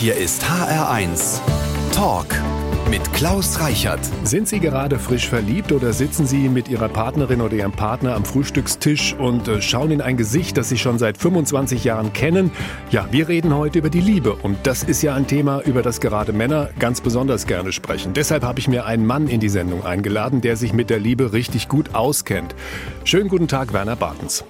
Hier ist HR1 Talk mit Klaus Reichert. Sind Sie gerade frisch verliebt oder sitzen Sie mit Ihrer Partnerin oder Ihrem Partner am Frühstückstisch und äh, schauen in ein Gesicht, das Sie schon seit 25 Jahren kennen? Ja, wir reden heute über die Liebe und das ist ja ein Thema, über das gerade Männer ganz besonders gerne sprechen. Deshalb habe ich mir einen Mann in die Sendung eingeladen, der sich mit der Liebe richtig gut auskennt. Schönen guten Tag, Werner Bartens.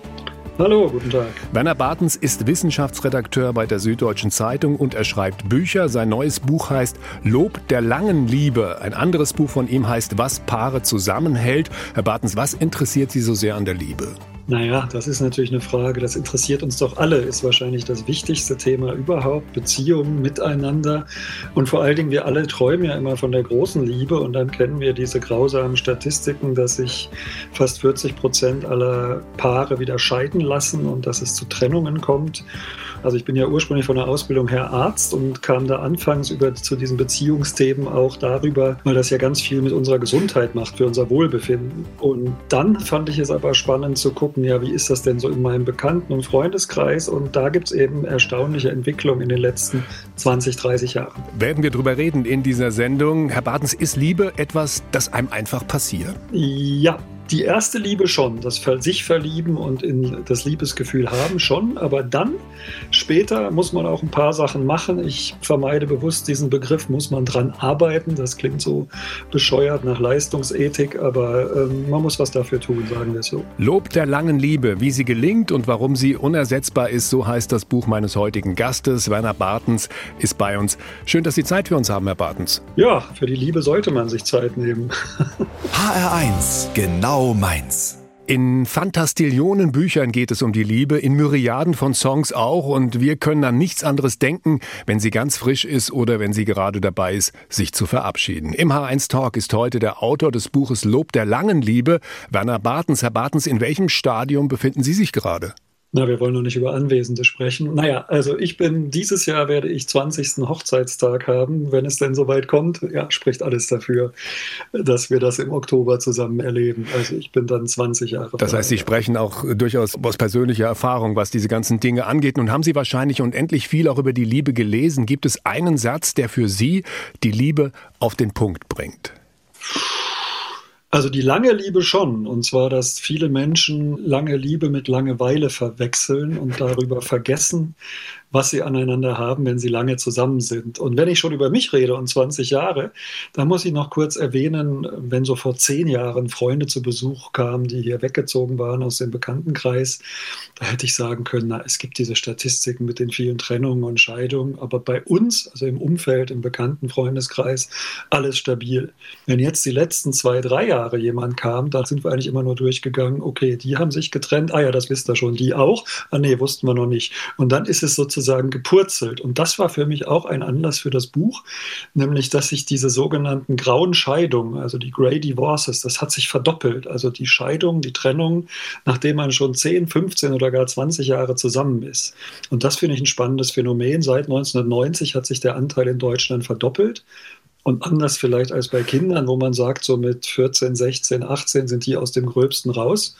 Hallo, guten Tag. Werner Bartens ist Wissenschaftsredakteur bei der Süddeutschen Zeitung und er schreibt Bücher. Sein neues Buch heißt Lob der langen Liebe. Ein anderes Buch von ihm heißt Was Paare zusammenhält. Herr Bartens, was interessiert Sie so sehr an der Liebe? Naja, das ist natürlich eine Frage, das interessiert uns doch alle, ist wahrscheinlich das wichtigste Thema überhaupt, Beziehungen miteinander. Und vor allen Dingen, wir alle träumen ja immer von der großen Liebe und dann kennen wir diese grausamen Statistiken, dass sich fast 40 Prozent aller Paare wieder scheiden lassen und dass es zu Trennungen kommt. Also ich bin ja ursprünglich von der Ausbildung her Arzt und kam da anfangs über zu diesen Beziehungsthemen auch darüber, weil das ja ganz viel mit unserer Gesundheit macht, für unser Wohlbefinden. Und dann fand ich es aber spannend zu gucken, ja, wie ist das denn so in meinem Bekannten- und Freundeskreis? Und da gibt es eben erstaunliche Entwicklungen in den letzten 20, 30 Jahren. Werden wir drüber reden in dieser Sendung. Herr Bartens, ist Liebe etwas, das einem einfach passiert? Ja, die erste Liebe schon, das sich verlieben und in das Liebesgefühl haben schon, aber dann später muss man auch ein paar Sachen machen. Ich vermeide bewusst diesen Begriff, muss man dran arbeiten. Das klingt so bescheuert nach Leistungsethik, aber ähm, man muss was dafür tun, sagen wir so. Lob der langen Liebe, wie sie gelingt und warum sie unersetzbar ist, so heißt das Buch meines heutigen Gastes. Werner Bartens ist bei uns. Schön, dass Sie Zeit für uns haben, Herr Bartens. Ja, für die Liebe sollte man sich Zeit nehmen. HR1, genau meins. In Fantastillionen Büchern geht es um die Liebe, in Myriaden von Songs auch und wir können an nichts anderes denken, wenn sie ganz frisch ist oder wenn sie gerade dabei ist, sich zu verabschieden. Im H1 Talk ist heute der Autor des Buches Lob der langen Liebe, Werner Bartens. Herr Bartens, in welchem Stadium befinden Sie sich gerade? Na, wir wollen noch nicht über Anwesende sprechen. Naja, also ich bin, dieses Jahr werde ich 20. Hochzeitstag haben, wenn es denn soweit kommt. Ja, spricht alles dafür, dass wir das im Oktober zusammen erleben. Also ich bin dann 20 Jahre. Das heißt, Sie sprechen auch durchaus aus persönlicher Erfahrung, was diese ganzen Dinge angeht. Nun haben Sie wahrscheinlich unendlich viel auch über die Liebe gelesen. Gibt es einen Satz, der für Sie die Liebe auf den Punkt bringt? Also die lange Liebe schon. Und zwar, dass viele Menschen lange Liebe mit Langeweile verwechseln und darüber vergessen, was sie aneinander haben, wenn sie lange zusammen sind. Und wenn ich schon über mich rede und 20 Jahre, dann muss ich noch kurz erwähnen, wenn so vor zehn Jahren Freunde zu Besuch kamen, die hier weggezogen waren aus dem Bekanntenkreis, da hätte ich sagen können, na, es gibt diese Statistiken mit den vielen Trennungen und Scheidungen, aber bei uns, also im Umfeld, im bekannten Freundeskreis, alles stabil. Wenn jetzt die letzten zwei, drei Jahre jemand kam, da sind wir eigentlich immer nur durchgegangen, okay, die haben sich getrennt, ah ja, das wisst ihr schon, die auch, ah nee, wussten wir noch nicht. Und dann ist es sozusagen sozusagen gepurzelt. Und das war für mich auch ein Anlass für das Buch, nämlich dass sich diese sogenannten grauen Scheidungen, also die Grey Divorces, das hat sich verdoppelt. Also die Scheidung, die Trennung, nachdem man schon 10, 15 oder gar 20 Jahre zusammen ist. Und das finde ich ein spannendes Phänomen. Seit 1990 hat sich der Anteil in Deutschland verdoppelt. Und anders vielleicht als bei Kindern, wo man sagt, so mit 14, 16, 18 sind die aus dem Gröbsten raus,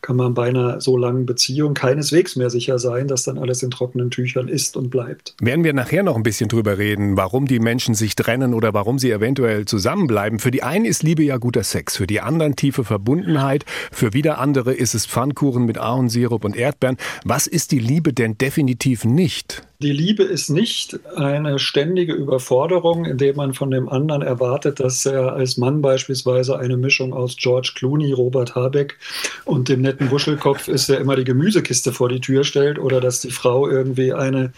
kann man bei einer so langen Beziehung keineswegs mehr sicher sein, dass dann alles in trockenen Tüchern ist und bleibt. Werden wir nachher noch ein bisschen drüber reden, warum die Menschen sich trennen oder warum sie eventuell zusammenbleiben. Für die einen ist Liebe ja guter Sex, für die anderen tiefe Verbundenheit, für wieder andere ist es Pfannkuchen mit Ahornsirup und Erdbeeren. Was ist die Liebe denn definitiv nicht? Die Liebe ist nicht eine ständige Überforderung, indem man von dem anderen erwartet, dass er als Mann beispielsweise eine Mischung aus George Clooney, Robert Habeck und dem netten Wuschelkopf ist, der immer die Gemüsekiste vor die Tür stellt oder dass die Frau irgendwie eine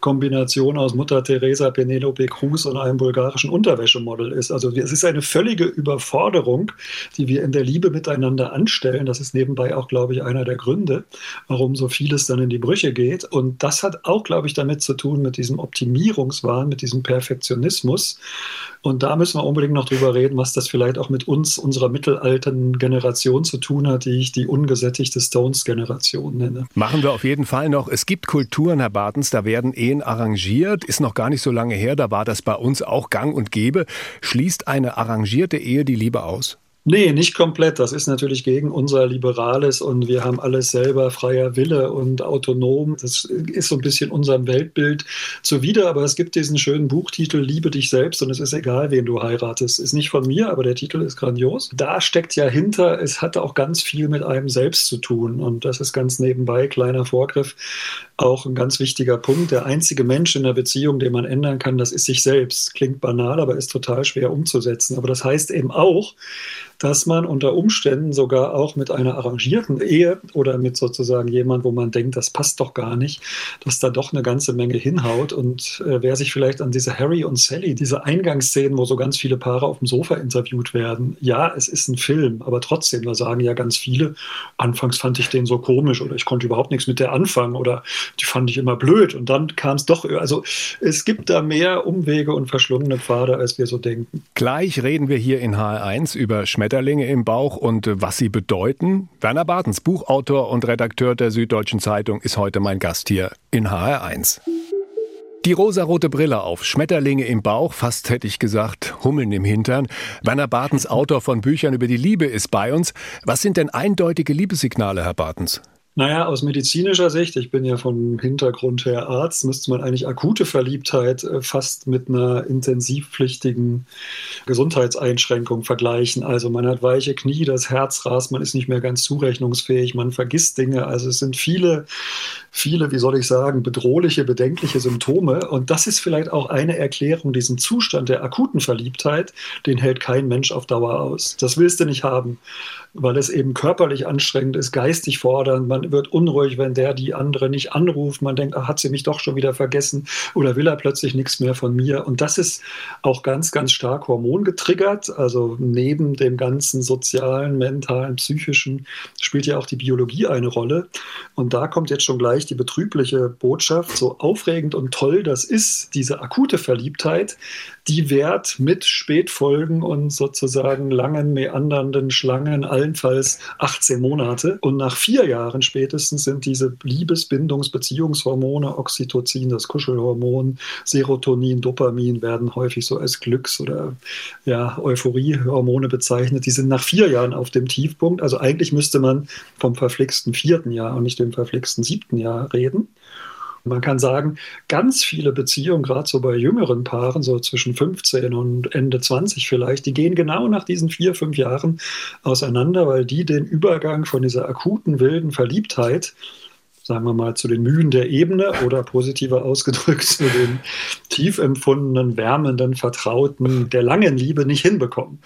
Kombination aus Mutter Teresa, Penelope Cruz und einem bulgarischen Unterwäschemodel ist. Also es ist eine völlige Überforderung, die wir in der Liebe miteinander anstellen. Das ist nebenbei auch, glaube ich, einer der Gründe, warum so vieles dann in die Brüche geht. Und das hat auch, glaube ich, damit zu tun, mit diesem Optimierungswahn, mit diesem Perfektionismus. Und da müssen wir unbedingt noch drüber reden, was das vielleicht auch mit uns, unserer mittelalten Generation zu tun hat, die ich die ungesättigte Stones-Generation nenne. Machen wir auf jeden Fall noch. Es gibt Kulturen, Herr Bartens, da werden Ehen arrangiert. Ist noch gar nicht so lange her, da war das bei uns auch gang und gäbe. Schließt eine arrangierte Ehe die Liebe aus? Nee, nicht komplett. Das ist natürlich gegen unser Liberales und wir haben alles selber freier Wille und autonom. Das ist so ein bisschen unserem Weltbild zuwider, aber es gibt diesen schönen Buchtitel Liebe dich selbst und es ist egal, wen du heiratest. Ist nicht von mir, aber der Titel ist grandios. Da steckt ja hinter, es hat auch ganz viel mit einem selbst zu tun und das ist ganz nebenbei, kleiner Vorgriff, auch ein ganz wichtiger Punkt. Der einzige Mensch in der Beziehung, den man ändern kann, das ist sich selbst. Klingt banal, aber ist total schwer umzusetzen. Aber das heißt eben auch, dass man unter Umständen sogar auch mit einer arrangierten Ehe oder mit sozusagen jemand, wo man denkt, das passt doch gar nicht, dass da doch eine ganze Menge hinhaut. Und äh, wer sich vielleicht an diese Harry und Sally, diese Eingangsszenen, wo so ganz viele Paare auf dem Sofa interviewt werden, ja, es ist ein Film, aber trotzdem, da sagen ja ganz viele, anfangs fand ich den so komisch oder ich konnte überhaupt nichts mit der anfangen oder die fand ich immer blöd und dann kam es doch, also es gibt da mehr Umwege und verschlungene Pfade, als wir so denken. Gleich reden wir hier in HR1 über Schmetterlinge Schmetterlinge im Bauch und äh, was sie bedeuten? Werner Bartens, Buchautor und Redakteur der Süddeutschen Zeitung, ist heute mein Gast hier in HR1. Die rosarote Brille auf, Schmetterlinge im Bauch, fast hätte ich gesagt, Hummeln im Hintern. Werner Bartens, Autor von Büchern über die Liebe, ist bei uns. Was sind denn eindeutige Liebessignale, Herr Bartens? Naja, aus medizinischer Sicht, ich bin ja vom Hintergrund her Arzt, müsste man eigentlich akute Verliebtheit äh, fast mit einer intensivpflichtigen Gesundheitseinschränkung vergleichen. Also man hat weiche Knie, das Herz rast, man ist nicht mehr ganz zurechnungsfähig, man vergisst Dinge. Also es sind viele, viele, wie soll ich sagen, bedrohliche, bedenkliche Symptome. Und das ist vielleicht auch eine Erklärung, diesen Zustand der akuten Verliebtheit, den hält kein Mensch auf Dauer aus. Das willst du nicht haben weil es eben körperlich anstrengend ist, geistig fordernd. Man wird unruhig, wenn der die andere nicht anruft. Man denkt, ach, hat sie mich doch schon wieder vergessen oder will er plötzlich nichts mehr von mir. Und das ist auch ganz, ganz stark hormongetriggert. Also neben dem ganzen sozialen, mentalen, psychischen spielt ja auch die Biologie eine Rolle. Und da kommt jetzt schon gleich die betrübliche Botschaft. So aufregend und toll das ist, diese akute Verliebtheit, die währt mit Spätfolgen und sozusagen langen, meandernden Schlangen allenfalls 18 Monate. Und nach vier Jahren spätestens sind diese Liebes-, Bindungs-, Beziehungshormone, Oxytocin, das Kuschelhormon, Serotonin, Dopamin werden häufig so als Glücks- oder ja, Euphoriehormone bezeichnet. Die sind nach vier Jahren auf dem Tiefpunkt. Also eigentlich müsste man vom verflixten vierten Jahr und nicht dem verflixten siebten Jahr reden. Man kann sagen, ganz viele Beziehungen, gerade so bei jüngeren Paaren, so zwischen 15 und Ende 20 vielleicht, die gehen genau nach diesen vier, fünf Jahren auseinander, weil die den Übergang von dieser akuten, wilden Verliebtheit sagen wir mal, zu den Mühen der Ebene oder positiver ausgedrückt zu den tief empfundenen, wärmenden, vertrauten, der langen Liebe nicht hinbekommen.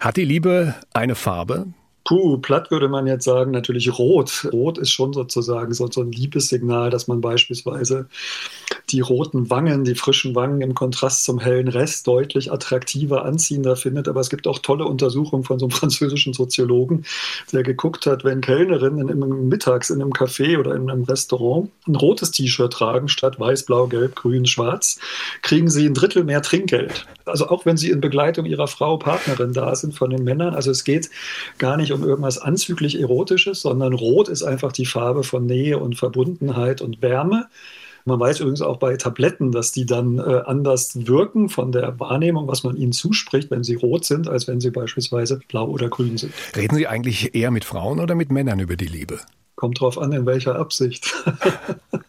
Hat die Liebe eine Farbe? Puh, platt würde man jetzt sagen, natürlich rot. Rot ist schon sozusagen so, so ein Liebessignal, dass man beispielsweise die roten Wangen, die frischen Wangen im Kontrast zum hellen Rest deutlich attraktiver, anziehender findet. Aber es gibt auch tolle Untersuchungen von so einem französischen Soziologen, der geguckt hat, wenn Kellnerinnen im, mittags in einem Café oder in einem Restaurant ein rotes T-Shirt tragen statt weiß, blau, gelb, grün, schwarz, kriegen sie ein Drittel mehr Trinkgeld. Also auch wenn sie in Begleitung ihrer Frau, Partnerin da sind von den Männern. Also es geht gar nicht um irgendwas anzüglich Erotisches, sondern Rot ist einfach die Farbe von Nähe und Verbundenheit und Wärme. Man weiß übrigens auch bei Tabletten, dass die dann äh, anders wirken von der Wahrnehmung, was man ihnen zuspricht, wenn sie rot sind, als wenn sie beispielsweise blau oder grün sind. Reden Sie eigentlich eher mit Frauen oder mit Männern über die Liebe? Kommt drauf an, in welcher Absicht.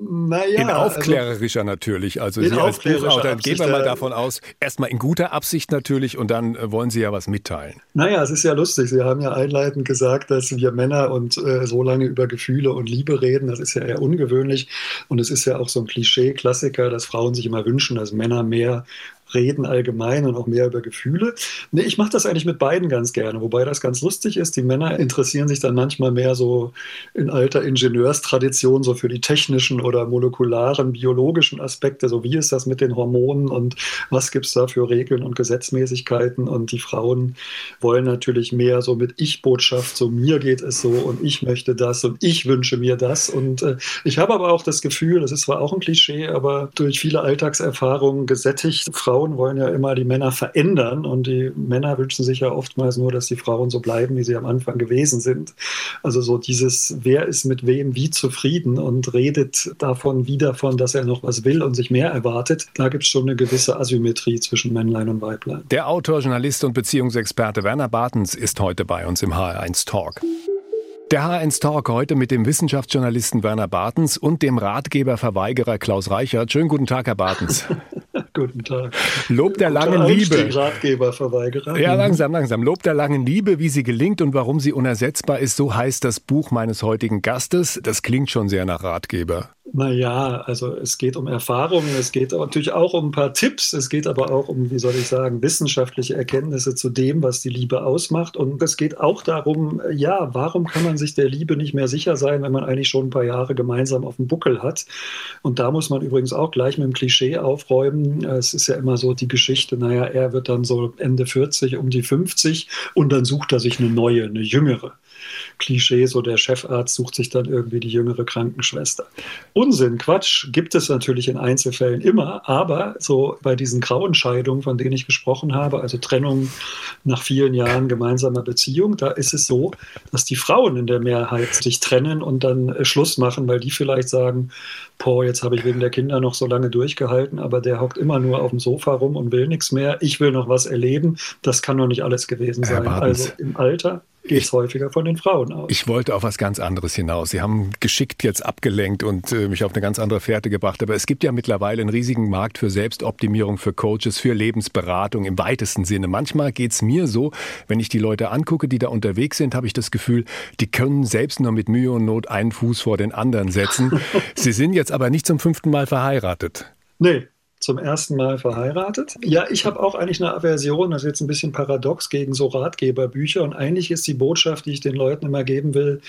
Naja, in also aufklärerischer also, natürlich. Also Sie als Buchautor, gehen wir mal davon aus, erstmal in guter Absicht natürlich und dann äh, wollen Sie ja was mitteilen. Naja, es ist ja lustig. Sie haben ja einleitend gesagt, dass wir Männer und äh, so lange über Gefühle und Liebe reden. Das ist ja eher ungewöhnlich. Und es ist ja auch so ein Klischee-Klassiker, dass Frauen sich immer wünschen, dass Männer mehr reden allgemein und auch mehr über Gefühle. Nee, ich mache das eigentlich mit beiden ganz gerne, wobei das ganz lustig ist. Die Männer interessieren sich dann manchmal mehr so in alter Ingenieurstradition so für die technischen oder molekularen, biologischen Aspekte, so wie ist das mit den Hormonen und was gibt es da für Regeln und Gesetzmäßigkeiten. Und die Frauen wollen natürlich mehr so mit Ich-Botschaft, so mir geht es so und ich möchte das und ich wünsche mir das. Und äh, ich habe aber auch das Gefühl, das ist zwar auch ein Klischee, aber durch viele Alltagserfahrungen gesättigt, Frauen Frauen wollen ja immer die Männer verändern und die Männer wünschen sich ja oftmals nur, dass die Frauen so bleiben, wie sie am Anfang gewesen sind. Also so dieses, wer ist mit wem wie zufrieden und redet davon wie davon, dass er noch was will und sich mehr erwartet. Da gibt es schon eine gewisse Asymmetrie zwischen Männlein und Weiblein. Der Autor, Journalist und Beziehungsexperte Werner Bartens ist heute bei uns im HR1 Talk. Der H1 Talk heute mit dem Wissenschaftsjournalisten Werner Bartens und dem Ratgeberverweigerer Klaus Reichert. Schönen guten Tag, Herr Bartens. guten Tag. Lob der langen Liebe. Ratgeberverweigerer. Ja, langsam, langsam. Lob der langen Liebe, wie sie gelingt und warum sie unersetzbar ist, so heißt das Buch meines heutigen Gastes. Das klingt schon sehr nach Ratgeber. Naja, also es geht um Erfahrungen, es geht natürlich auch um ein paar Tipps, es geht aber auch um, wie soll ich sagen, wissenschaftliche Erkenntnisse zu dem, was die Liebe ausmacht. Und es geht auch darum, ja, warum kann man sich der Liebe nicht mehr sicher sein, wenn man eigentlich schon ein paar Jahre gemeinsam auf dem Buckel hat. Und da muss man übrigens auch gleich mit dem Klischee aufräumen. Es ist ja immer so die Geschichte, naja, er wird dann so Ende 40, um die 50 und dann sucht er sich eine neue, eine jüngere. Klischee, so der Chefarzt sucht sich dann irgendwie die jüngere Krankenschwester. Unsinn, Quatsch, gibt es natürlich in Einzelfällen immer, aber so bei diesen grauen Scheidungen, von denen ich gesprochen habe, also Trennung nach vielen Jahren gemeinsamer Beziehung, da ist es so, dass die Frauen in der Mehrheit sich trennen und dann äh, Schluss machen, weil die vielleicht sagen, boah, jetzt habe ich wegen der Kinder noch so lange durchgehalten, aber der hockt immer nur auf dem Sofa rum und will nichts mehr. Ich will noch was erleben. Das kann doch nicht alles gewesen sein. Also im Alter geht es häufiger von den Frauen aus. Ich wollte auf was ganz anderes hinaus. Sie haben geschickt jetzt abgelenkt und äh, mich auf eine ganz andere Fährte gebracht. Aber es gibt ja mittlerweile einen riesigen Markt für Selbstoptimierung, für Coaches, für Lebensberatung im weitesten Sinne. Manchmal geht es mir so, wenn ich die Leute angucke, die da unterwegs sind, habe ich das Gefühl, die können selbst nur mit Mühe und Not einen Fuß vor den anderen setzen. Sie sind jetzt aber nicht zum fünften Mal verheiratet. Nee, zum ersten Mal verheiratet. Ja, ich habe auch eigentlich eine Aversion, das ist jetzt ein bisschen paradox gegen so Ratgeberbücher. Und eigentlich ist die Botschaft, die ich den Leuten immer geben will,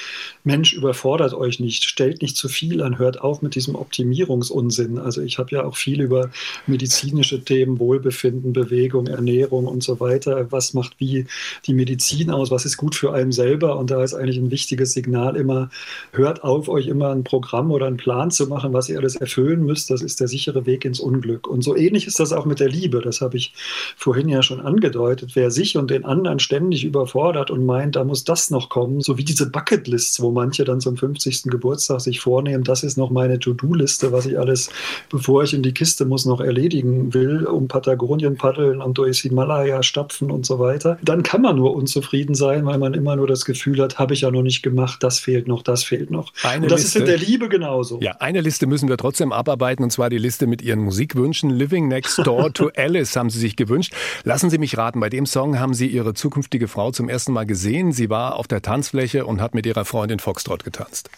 Mensch, überfordert euch nicht, stellt nicht zu viel an, hört auf mit diesem Optimierungsunsinn. Also ich habe ja auch viel über medizinische Themen, Wohlbefinden, Bewegung, Ernährung und so weiter. Was macht wie die Medizin aus? Was ist gut für einen selber? Und da ist eigentlich ein wichtiges Signal immer, hört auf, euch immer ein Programm oder einen Plan zu machen, was ihr alles erfüllen müsst. Das ist der sichere Weg ins Unglück. Glück. Und so ähnlich ist das auch mit der Liebe. Das habe ich vorhin ja schon angedeutet. Wer sich und den anderen ständig überfordert und meint, da muss das noch kommen, so wie diese Bucketlists, wo manche dann zum 50. Geburtstag sich vornehmen, das ist noch meine To-Do-Liste, was ich alles, bevor ich in die Kiste muss, noch erledigen will, um Patagonien paddeln und durchs Himalaya stapfen und so weiter. Dann kann man nur unzufrieden sein, weil man immer nur das Gefühl hat, habe ich ja noch nicht gemacht, das fehlt noch, das fehlt noch. Eine und das Liste, ist in der Liebe genauso. Ja, eine Liste müssen wir trotzdem abarbeiten, und zwar die Liste mit Ihren Musikwünschen wünschen. Living Next Door to Alice haben Sie sich gewünscht. Lassen Sie mich raten, bei dem Song haben Sie Ihre zukünftige Frau zum ersten Mal gesehen. Sie war auf der Tanzfläche und hat mit ihrer Freundin Foxtrot getanzt.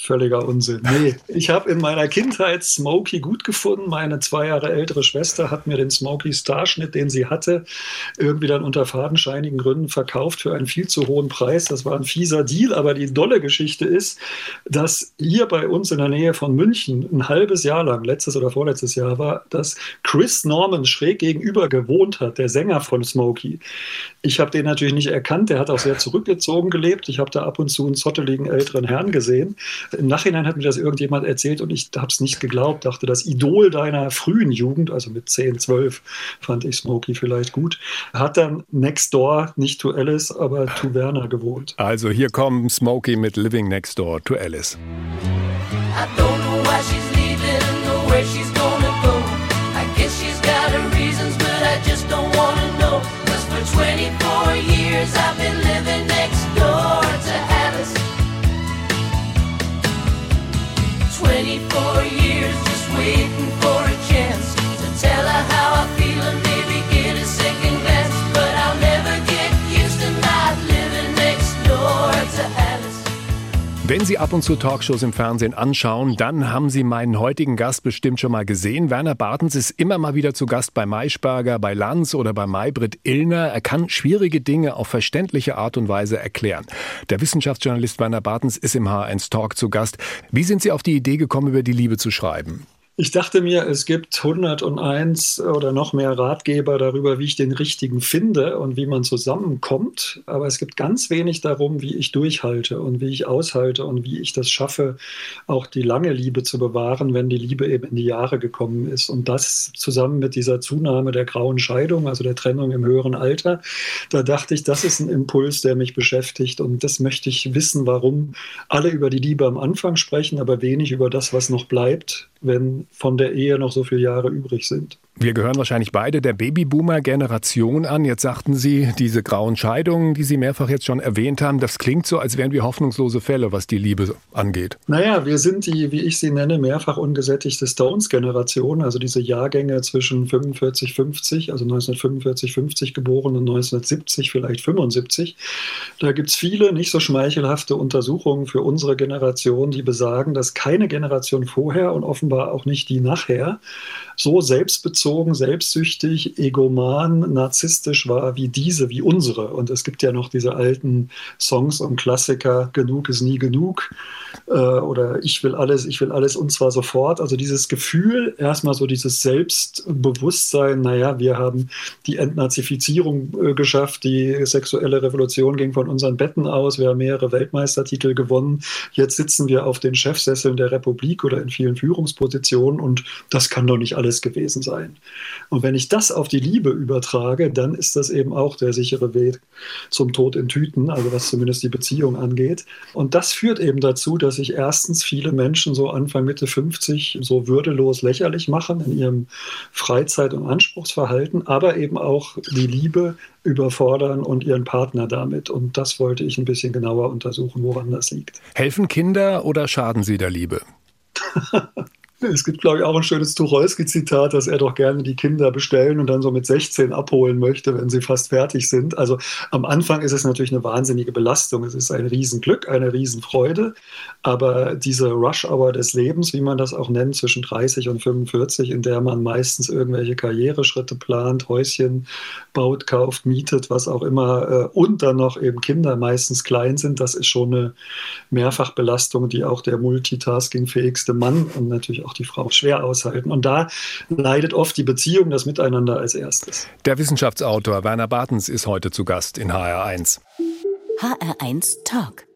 Völliger Unsinn. Nee, ich habe in meiner Kindheit Smokey gut gefunden. Meine zwei Jahre ältere Schwester hat mir den Smokey Starschnitt, den sie hatte, irgendwie dann unter fadenscheinigen Gründen verkauft für einen viel zu hohen Preis. Das war ein fieser Deal, aber die dolle Geschichte ist, dass hier bei uns in der Nähe von München ein halbes Jahr lang, letztes oder vorletztes Jahr war, dass Chris Norman schräg gegenüber gewohnt hat, der Sänger von Smokey. Ich habe den natürlich nicht erkannt, der hat auch sehr zurückgezogen gelebt. Ich habe da ab und zu einen zotteligen älteren Herrn gesehen. Im Nachhinein hat mir das irgendjemand erzählt und ich habe es nicht geglaubt. Dachte, das Idol deiner frühen Jugend, also mit 10, 12, fand ich Smokey vielleicht gut, hat dann next door, nicht to Alice, aber to Werner gewohnt. Also hier kommt Smokey mit Living Next Door to Alice. I don't know why she's leaving or where she's gonna Wenn Sie ab und zu Talkshows im Fernsehen anschauen, dann haben Sie meinen heutigen Gast bestimmt schon mal gesehen. Werner Bartens ist immer mal wieder zu Gast bei Maischberger, bei Lanz oder bei Maybrit Illner. Er kann schwierige Dinge auf verständliche Art und Weise erklären. Der Wissenschaftsjournalist Werner Bartens ist im H1 Talk zu Gast. Wie sind Sie auf die Idee gekommen, über die Liebe zu schreiben? Ich dachte mir, es gibt 101 oder noch mehr Ratgeber darüber, wie ich den richtigen finde und wie man zusammenkommt. Aber es gibt ganz wenig darum, wie ich durchhalte und wie ich aushalte und wie ich das schaffe, auch die lange Liebe zu bewahren, wenn die Liebe eben in die Jahre gekommen ist. Und das zusammen mit dieser Zunahme der grauen Scheidung, also der Trennung im höheren Alter, da dachte ich, das ist ein Impuls, der mich beschäftigt. Und das möchte ich wissen, warum alle über die Liebe am Anfang sprechen, aber wenig über das, was noch bleibt, wenn von der Ehe noch so viele Jahre übrig sind. Wir gehören wahrscheinlich beide der Babyboomer-Generation an. Jetzt sagten Sie, diese grauen Scheidungen, die Sie mehrfach jetzt schon erwähnt haben, das klingt so, als wären wir hoffnungslose Fälle, was die Liebe angeht. Naja, wir sind die, wie ich sie nenne, mehrfach ungesättigte Stones-Generation, also diese Jahrgänge zwischen 45, 50, also 1945, 50 geboren und 1970, vielleicht 75. Da gibt es viele nicht so schmeichelhafte Untersuchungen für unsere Generation, die besagen, dass keine Generation vorher und offenbar auch nicht die nachher so selbstbezogen, selbstsüchtig, egoman, narzisstisch war wie diese, wie unsere. Und es gibt ja noch diese alten Songs und Klassiker, genug ist nie genug äh, oder ich will alles, ich will alles und zwar sofort. Also dieses Gefühl, erstmal so dieses Selbstbewusstsein, naja, wir haben die Entnazifizierung äh, geschafft, die sexuelle Revolution ging von unseren Betten aus, wir haben mehrere Weltmeistertitel gewonnen, jetzt sitzen wir auf den Chefsesseln der Republik oder in vielen Führungspositionen und das kann doch nicht alles gewesen sein. Und wenn ich das auf die Liebe übertrage, dann ist das eben auch der sichere Weg zum Tod in Tüten, also was zumindest die Beziehung angeht. Und das führt eben dazu, dass sich erstens viele Menschen so Anfang, Mitte 50 so würdelos lächerlich machen in ihrem Freizeit- und Anspruchsverhalten, aber eben auch die Liebe überfordern und ihren Partner damit. Und das wollte ich ein bisschen genauer untersuchen, woran das liegt. Helfen Kinder oder schaden sie der Liebe? Es gibt, glaube ich, auch ein schönes Tucholsky-Zitat, dass er doch gerne die Kinder bestellen und dann so mit 16 abholen möchte, wenn sie fast fertig sind. Also am Anfang ist es natürlich eine wahnsinnige Belastung. Es ist ein Riesenglück, eine Riesenfreude. Aber diese Rush-Hour des Lebens, wie man das auch nennt, zwischen 30 und 45, in der man meistens irgendwelche Karriereschritte plant, Häuschen baut, kauft, mietet, was auch immer, äh, und dann noch eben Kinder meistens klein sind, das ist schon eine Mehrfachbelastung, die auch der multitaskingfähigste Mann und natürlich auch auch die Frau schwer aushalten. Und da leidet oft die Beziehung, das Miteinander als erstes. Der Wissenschaftsautor Werner Bartens ist heute zu Gast in HR1. HR1 Talk.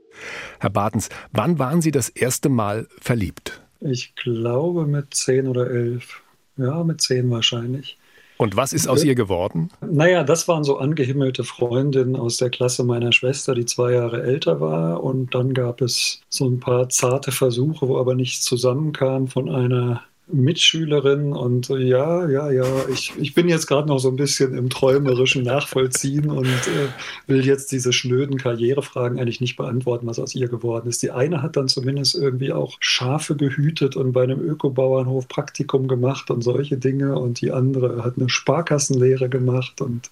Herr Bartens, wann waren Sie das erste Mal verliebt? Ich glaube mit zehn oder elf. Ja, mit zehn wahrscheinlich. Und was ist aus ihr geworden? Naja, das waren so angehimmelte Freundinnen aus der Klasse meiner Schwester, die zwei Jahre älter war. Und dann gab es so ein paar zarte Versuche, wo aber nichts zusammenkam von einer Mitschülerin und ja, ja, ja, ich, ich bin jetzt gerade noch so ein bisschen im träumerischen Nachvollziehen und äh, will jetzt diese schnöden Karrierefragen eigentlich nicht beantworten, was aus ihr geworden ist. Die eine hat dann zumindest irgendwie auch Schafe gehütet und bei einem Ökobauernhof Praktikum gemacht und solche Dinge und die andere hat eine Sparkassenlehre gemacht und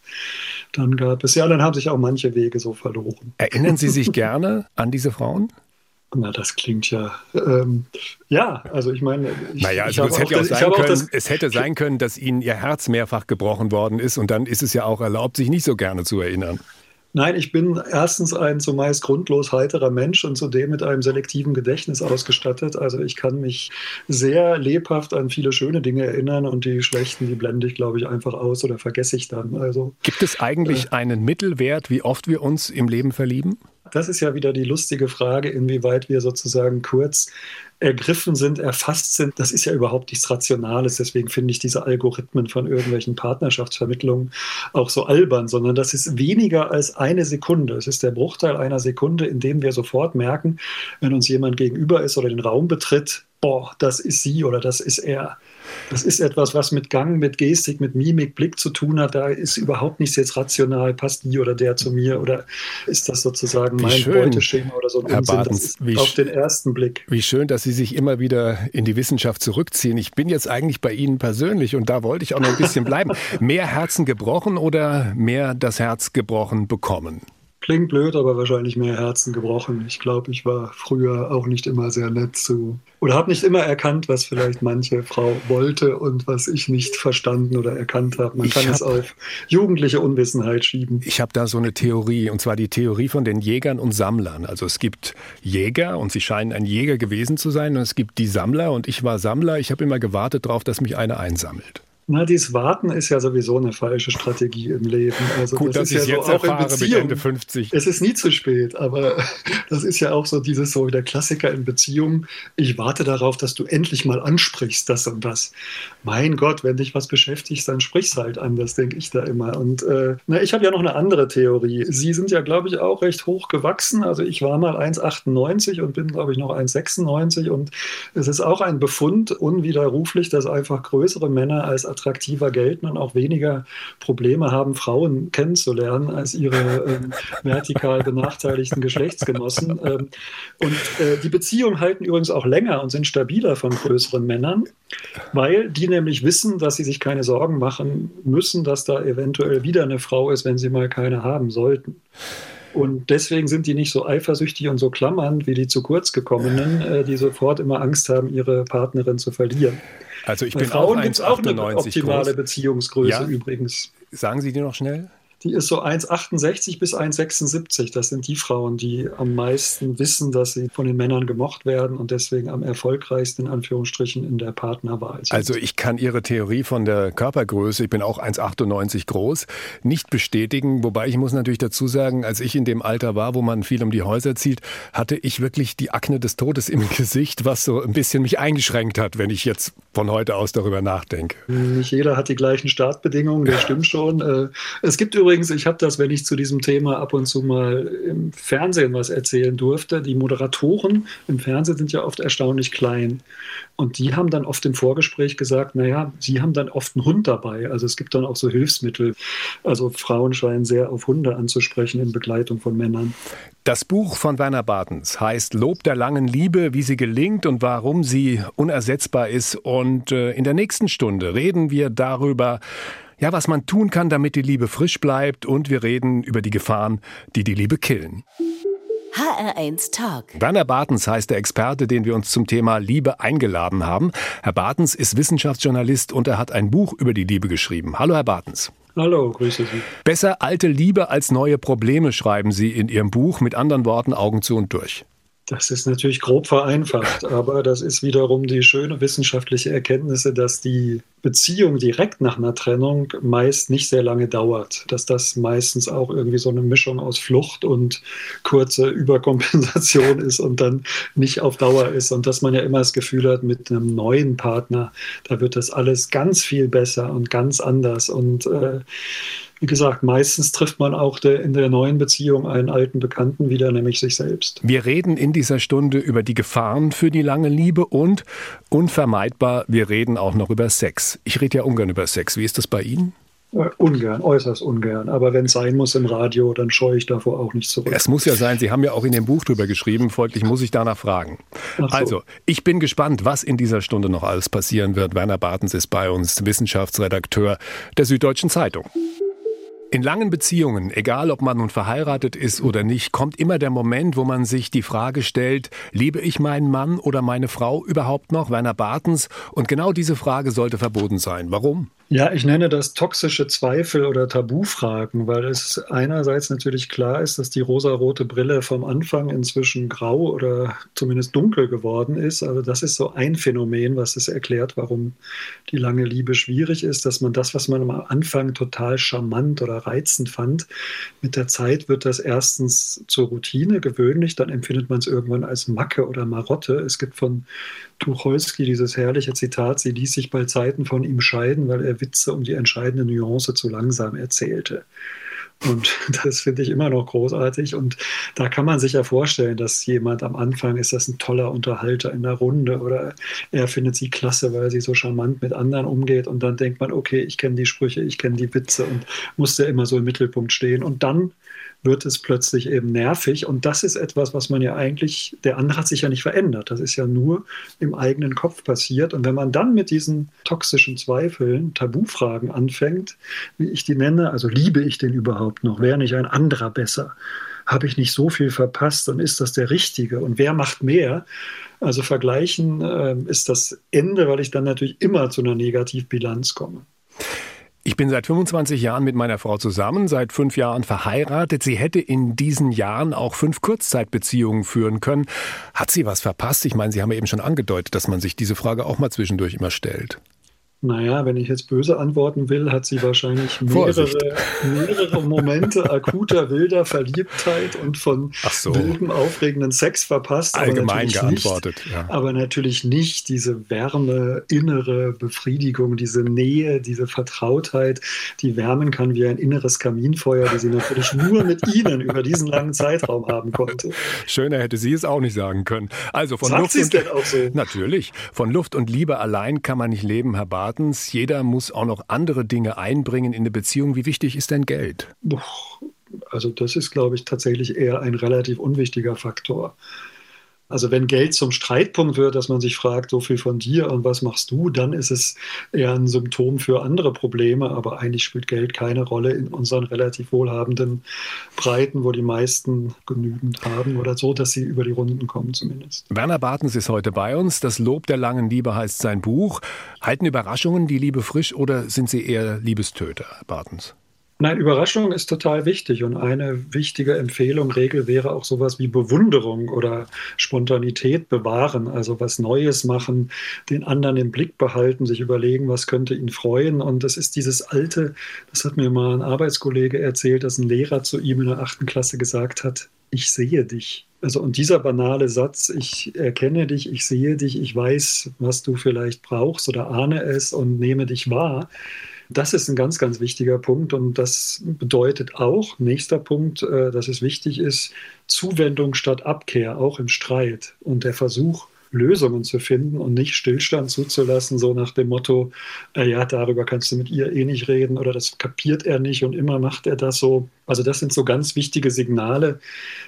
dann gab es, ja, dann haben sich auch manche Wege so verloren. Erinnern Sie sich gerne an diese Frauen? Na, das klingt ja. Ähm, ja, also ich meine. Ich, naja, also es, hätte auch, sein können, das, es hätte sein können, dass Ihnen Ihr Herz mehrfach gebrochen worden ist und dann ist es ja auch erlaubt, sich nicht so gerne zu erinnern. Nein, ich bin erstens ein zumeist grundlos heiterer Mensch und zudem mit einem selektiven Gedächtnis ausgestattet. Also ich kann mich sehr lebhaft an viele schöne Dinge erinnern und die schlechten, die blende ich, glaube ich, einfach aus oder vergesse ich dann. Also, Gibt es eigentlich äh, einen Mittelwert, wie oft wir uns im Leben verlieben? Das ist ja wieder die lustige Frage, inwieweit wir sozusagen kurz ergriffen sind, erfasst sind. Das ist ja überhaupt nichts Rationales. Deswegen finde ich diese Algorithmen von irgendwelchen Partnerschaftsvermittlungen auch so albern, sondern das ist weniger als eine Sekunde. Es ist der Bruchteil einer Sekunde, in dem wir sofort merken, wenn uns jemand gegenüber ist oder den Raum betritt, boah, das ist sie oder das ist er. Das ist etwas, was mit Gang, mit Gestik, mit Mimik, Blick zu tun hat. Da ist überhaupt nichts jetzt rational, passt die oder der zu mir oder ist das sozusagen wie mein schön, Beuteschema oder so ein Herr Unsinn. Bartens, auf den ersten Blick. Wie schön, dass Sie sich immer wieder in die Wissenschaft zurückziehen. Ich bin jetzt eigentlich bei Ihnen persönlich und da wollte ich auch noch ein bisschen bleiben. Mehr Herzen gebrochen oder mehr das Herz gebrochen bekommen? Klingt blöd, aber wahrscheinlich mehr Herzen gebrochen. Ich glaube, ich war früher auch nicht immer sehr nett zu oder habe nicht immer erkannt, was vielleicht manche Frau wollte und was ich nicht verstanden oder erkannt habe. Man ich kann hab, es auf jugendliche Unwissenheit schieben. Ich habe da so eine Theorie, und zwar die Theorie von den Jägern und Sammlern. Also es gibt Jäger und sie scheinen ein Jäger gewesen zu sein und es gibt die Sammler und ich war Sammler. Ich habe immer gewartet darauf, dass mich einer einsammelt. Na, dieses Warten ist ja sowieso eine falsche Strategie im Leben. Also Gut, das ist ja jetzt so auch erfahre, in Beziehung. Ende 50. Es ist nie zu spät, aber das ist ja auch so dieses so der Klassiker in Beziehungen. Ich warte darauf, dass du endlich mal ansprichst, das und das. Mein Gott, wenn dich was beschäftigt, dann sprich's halt an, das denke ich da immer. Und äh, na, ich habe ja noch eine andere Theorie. Sie sind ja, glaube ich, auch recht hoch gewachsen. Also ich war mal 1,98 und bin, glaube ich, noch 1,96 und es ist auch ein Befund unwiderruflich, dass einfach größere Männer als attraktiver gelten und auch weniger Probleme haben, Frauen kennenzulernen als ihre ähm, vertikal benachteiligten Geschlechtsgenossen. Ähm, und äh, die Beziehungen halten übrigens auch länger und sind stabiler von größeren Männern, weil die nämlich wissen, dass sie sich keine Sorgen machen müssen, dass da eventuell wieder eine Frau ist, wenn sie mal keine haben sollten. Und deswegen sind die nicht so eifersüchtig und so klammernd wie die zu kurz gekommenen, äh, die sofort immer Angst haben, ihre Partnerin zu verlieren. Also ich Bei bin Frauen auch 1,98 auch eine optimale groß. Beziehungsgröße ja? übrigens. Sagen Sie die noch schnell? Die ist so 1,68 bis 1,76. Das sind die Frauen, die am meisten wissen, dass sie von den Männern gemocht werden und deswegen am erfolgreichsten in Anführungsstrichen in der Partnerwahl sind. Also ich kann Ihre Theorie von der Körpergröße, ich bin auch 1,98 groß, nicht bestätigen. Wobei ich muss natürlich dazu sagen, als ich in dem Alter war, wo man viel um die Häuser zieht, hatte ich wirklich die Akne des Todes im Gesicht, was so ein bisschen mich eingeschränkt hat, wenn ich jetzt von heute aus darüber nachdenke. Nicht jeder hat die gleichen Startbedingungen, das stimmt schon. Äh, es gibt übrigens übrigens, ich habe das, wenn ich zu diesem Thema ab und zu mal im Fernsehen was erzählen durfte, die Moderatoren im Fernsehen sind ja oft erstaunlich klein. Und die haben dann oft im Vorgespräch gesagt, naja, sie haben dann oft einen Hund dabei. Also es gibt dann auch so Hilfsmittel. Also Frauen scheinen sehr auf Hunde anzusprechen in Begleitung von Männern. Das Buch von Werner Bartens heißt Lob der langen Liebe, wie sie gelingt und warum sie unersetzbar ist. Und äh, in der nächsten Stunde reden wir darüber, ja, was man tun kann, damit die Liebe frisch bleibt und wir reden über die Gefahren, die die Liebe killen. HR1 Talk. Werner Bartens heißt der Experte, den wir uns zum Thema Liebe eingeladen haben. Herr Bartens ist Wissenschaftsjournalist und er hat ein Buch über die Liebe geschrieben. Hallo, Herr Bartens. Hallo, grüße Sie. Besser alte Liebe als neue Probleme, schreiben Sie in Ihrem Buch. Mit anderen Worten, Augen zu und durch. Das ist natürlich grob vereinfacht, aber das ist wiederum die schöne wissenschaftliche Erkenntnisse, dass die Beziehung direkt nach einer Trennung meist nicht sehr lange dauert. Dass das meistens auch irgendwie so eine Mischung aus Flucht und kurze Überkompensation ist und dann nicht auf Dauer ist. Und dass man ja immer das Gefühl hat, mit einem neuen Partner, da wird das alles ganz viel besser und ganz anders. Und äh, wie gesagt, meistens trifft man auch der, in der neuen Beziehung einen alten Bekannten wieder, nämlich sich selbst. Wir reden in dieser Stunde über die Gefahren für die lange Liebe und unvermeidbar, wir reden auch noch über Sex. Ich rede ja ungern über Sex. Wie ist das bei Ihnen? Äh, ungern, äußerst ungern. Aber wenn es sein muss im Radio, dann scheue ich davor auch nicht zurück. Es muss ja sein, Sie haben ja auch in dem Buch drüber geschrieben, folglich muss ich danach fragen. So. Also, ich bin gespannt, was in dieser Stunde noch alles passieren wird. Werner Bartens ist bei uns, Wissenschaftsredakteur der Süddeutschen Zeitung. In langen Beziehungen, egal ob man nun verheiratet ist oder nicht, kommt immer der Moment, wo man sich die Frage stellt, liebe ich meinen Mann oder meine Frau überhaupt noch? Werner Bartens. Und genau diese Frage sollte verboten sein. Warum? Ja, ich nenne das toxische Zweifel oder Tabufragen, weil es einerseits natürlich klar ist, dass die rosarote Brille vom Anfang inzwischen grau oder zumindest dunkel geworden ist. Also das ist so ein Phänomen, was es erklärt, warum die lange Liebe schwierig ist, dass man das, was man am Anfang total charmant oder reizend fand, mit der Zeit wird das erstens zur Routine gewöhnlich, dann empfindet man es irgendwann als Macke oder Marotte. Es gibt von Tucholsky dieses herrliche Zitat, sie ließ sich bei Zeiten von ihm scheiden, weil er Witze um die entscheidende Nuance zu langsam erzählte. Und das finde ich immer noch großartig. Und da kann man sich ja vorstellen, dass jemand am Anfang ist das ein toller Unterhalter in der Runde oder er findet sie klasse, weil sie so charmant mit anderen umgeht. Und dann denkt man, okay, ich kenne die Sprüche, ich kenne die Witze und muss ja immer so im Mittelpunkt stehen. Und dann wird es plötzlich eben nervig. Und das ist etwas, was man ja eigentlich, der andere hat sich ja nicht verändert. Das ist ja nur im eigenen Kopf passiert. Und wenn man dann mit diesen toxischen Zweifeln, Tabufragen anfängt, wie ich die nenne, also liebe ich den überhaupt noch? Wäre nicht ein anderer besser? Habe ich nicht so viel verpasst und ist das der Richtige? Und wer macht mehr? Also vergleichen äh, ist das Ende, weil ich dann natürlich immer zu einer Negativbilanz komme. Ich bin seit 25 Jahren mit meiner Frau zusammen, seit fünf Jahren verheiratet. Sie hätte in diesen Jahren auch fünf Kurzzeitbeziehungen führen können. Hat sie was verpasst? Ich meine, Sie haben ja eben schon angedeutet, dass man sich diese Frage auch mal zwischendurch immer stellt. Naja, wenn ich jetzt böse antworten will, hat sie wahrscheinlich mehrere, mehrere Momente akuter, wilder Verliebtheit und von so. wildem, aufregenden Sex verpasst. Allgemein geantwortet. Nicht, ja. Aber natürlich nicht diese Wärme, innere Befriedigung, diese Nähe, diese Vertrautheit, die wärmen kann wie ein inneres Kaminfeuer, die sie natürlich nur mit Ihnen über diesen langen Zeitraum haben konnte. Schöner hätte sie es auch nicht sagen können. Also von Sagt Luft und, denn auch so? Natürlich. Von Luft und Liebe allein kann man nicht leben, Herr Barth. Martens, jeder muss auch noch andere Dinge einbringen in eine Beziehung. Wie wichtig ist denn Geld? Also das ist, glaube ich, tatsächlich eher ein relativ unwichtiger Faktor. Also wenn Geld zum Streitpunkt wird, dass man sich fragt, so viel von dir und was machst du, dann ist es eher ein Symptom für andere Probleme. Aber eigentlich spielt Geld keine Rolle in unseren relativ wohlhabenden Breiten, wo die meisten genügend haben oder so, dass sie über die Runden kommen zumindest. Werner Bartens ist heute bei uns. Das Lob der langen Liebe heißt sein Buch. Halten Überraschungen die Liebe frisch oder sind sie eher Liebestöter, Bartens? Nein, Überraschung ist total wichtig und eine wichtige Empfehlung, Regel wäre auch sowas wie Bewunderung oder Spontanität bewahren, also was Neues machen, den anderen im Blick behalten, sich überlegen, was könnte ihn freuen. Und das ist dieses alte, das hat mir mal ein Arbeitskollege erzählt, dass ein Lehrer zu ihm in der achten Klasse gesagt hat, ich sehe dich. Also und dieser banale Satz, ich erkenne dich, ich sehe dich, ich weiß, was du vielleicht brauchst oder ahne es und nehme dich wahr, das ist ein ganz, ganz wichtiger Punkt und das bedeutet auch, nächster Punkt, äh, dass es wichtig ist, Zuwendung statt Abkehr, auch im Streit und der Versuch, Lösungen zu finden und nicht Stillstand zuzulassen, so nach dem Motto, äh, ja, darüber kannst du mit ihr eh nicht reden oder das kapiert er nicht und immer macht er das so. Also das sind so ganz wichtige Signale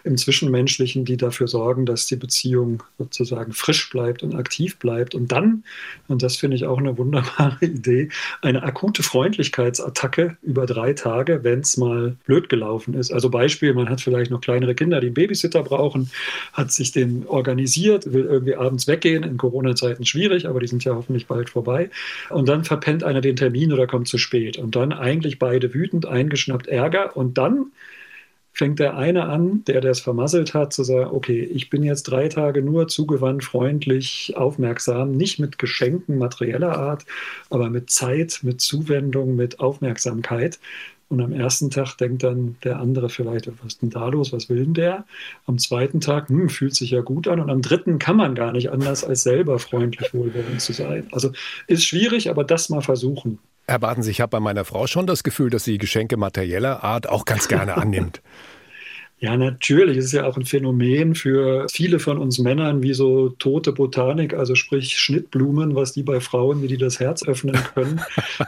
im Zwischenmenschlichen, die dafür sorgen, dass die Beziehung sozusagen frisch bleibt und aktiv bleibt. Und dann, und das finde ich auch eine wunderbare Idee, eine akute Freundlichkeitsattacke über drei Tage, wenn es mal blöd gelaufen ist. Also Beispiel, man hat vielleicht noch kleinere Kinder, die einen Babysitter brauchen, hat sich den organisiert, will irgendwie abends weggehen, in Corona-Zeiten schwierig, aber die sind ja hoffentlich bald vorbei. Und dann verpennt einer den Termin oder kommt zu spät. Und dann eigentlich beide wütend, eingeschnappt Ärger und dann dann fängt der eine an, der das vermasselt hat, zu sagen, okay, ich bin jetzt drei Tage nur zugewandt, freundlich, aufmerksam, nicht mit Geschenken materieller Art, aber mit Zeit, mit Zuwendung, mit Aufmerksamkeit. Und am ersten Tag denkt dann der andere vielleicht, was ist denn da los, was will denn der? Am zweiten Tag, hm, fühlt sich ja gut an. Und am dritten kann man gar nicht anders, als selber freundlich wohlwollend zu sein. Also ist schwierig, aber das mal versuchen. Herr Bartens, ich habe bei meiner Frau schon das Gefühl, dass sie Geschenke materieller Art auch ganz gerne annimmt. Ja, natürlich. Es ist ja auch ein Phänomen für viele von uns Männern, wie so tote Botanik, also sprich Schnittblumen, was die bei Frauen, wie die das Herz öffnen können.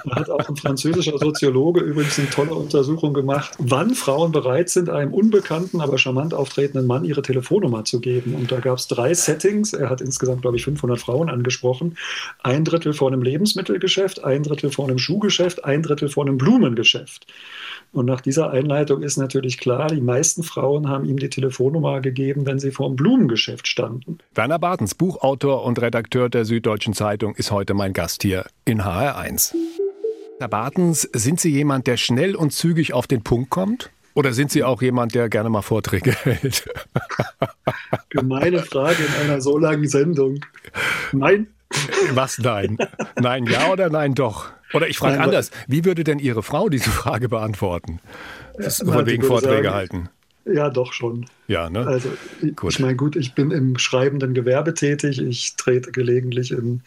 Da hat auch ein französischer Soziologe übrigens eine tolle Untersuchung gemacht, wann Frauen bereit sind, einem unbekannten, aber charmant auftretenden Mann ihre Telefonnummer zu geben. Und da gab es drei Settings. Er hat insgesamt, glaube ich, 500 Frauen angesprochen. Ein Drittel vor einem Lebensmittelgeschäft, ein Drittel vor einem Schuhgeschäft, ein Drittel vor einem Blumengeschäft. Und nach dieser Einleitung ist natürlich klar, die meisten Frauen haben ihm die Telefonnummer gegeben, wenn sie vor dem Blumengeschäft standen. Werner Bartens, Buchautor und Redakteur der Süddeutschen Zeitung, ist heute mein Gast hier in HR1. Herr Bartens, sind Sie jemand, der schnell und zügig auf den Punkt kommt? Oder sind Sie auch jemand, der gerne mal Vorträge hält? Gemeine Frage in einer so langen Sendung. Nein. Was nein? Nein, ja oder nein doch? Oder ich frage anders, wie würde denn Ihre Frau diese Frage beantworten? Das ja, von wegen Vorträge sagen, halten. Ja, doch schon. Ja, ne? Also gut. ich meine, gut, ich bin im schreibenden Gewerbe tätig. Ich trete gelegentlich in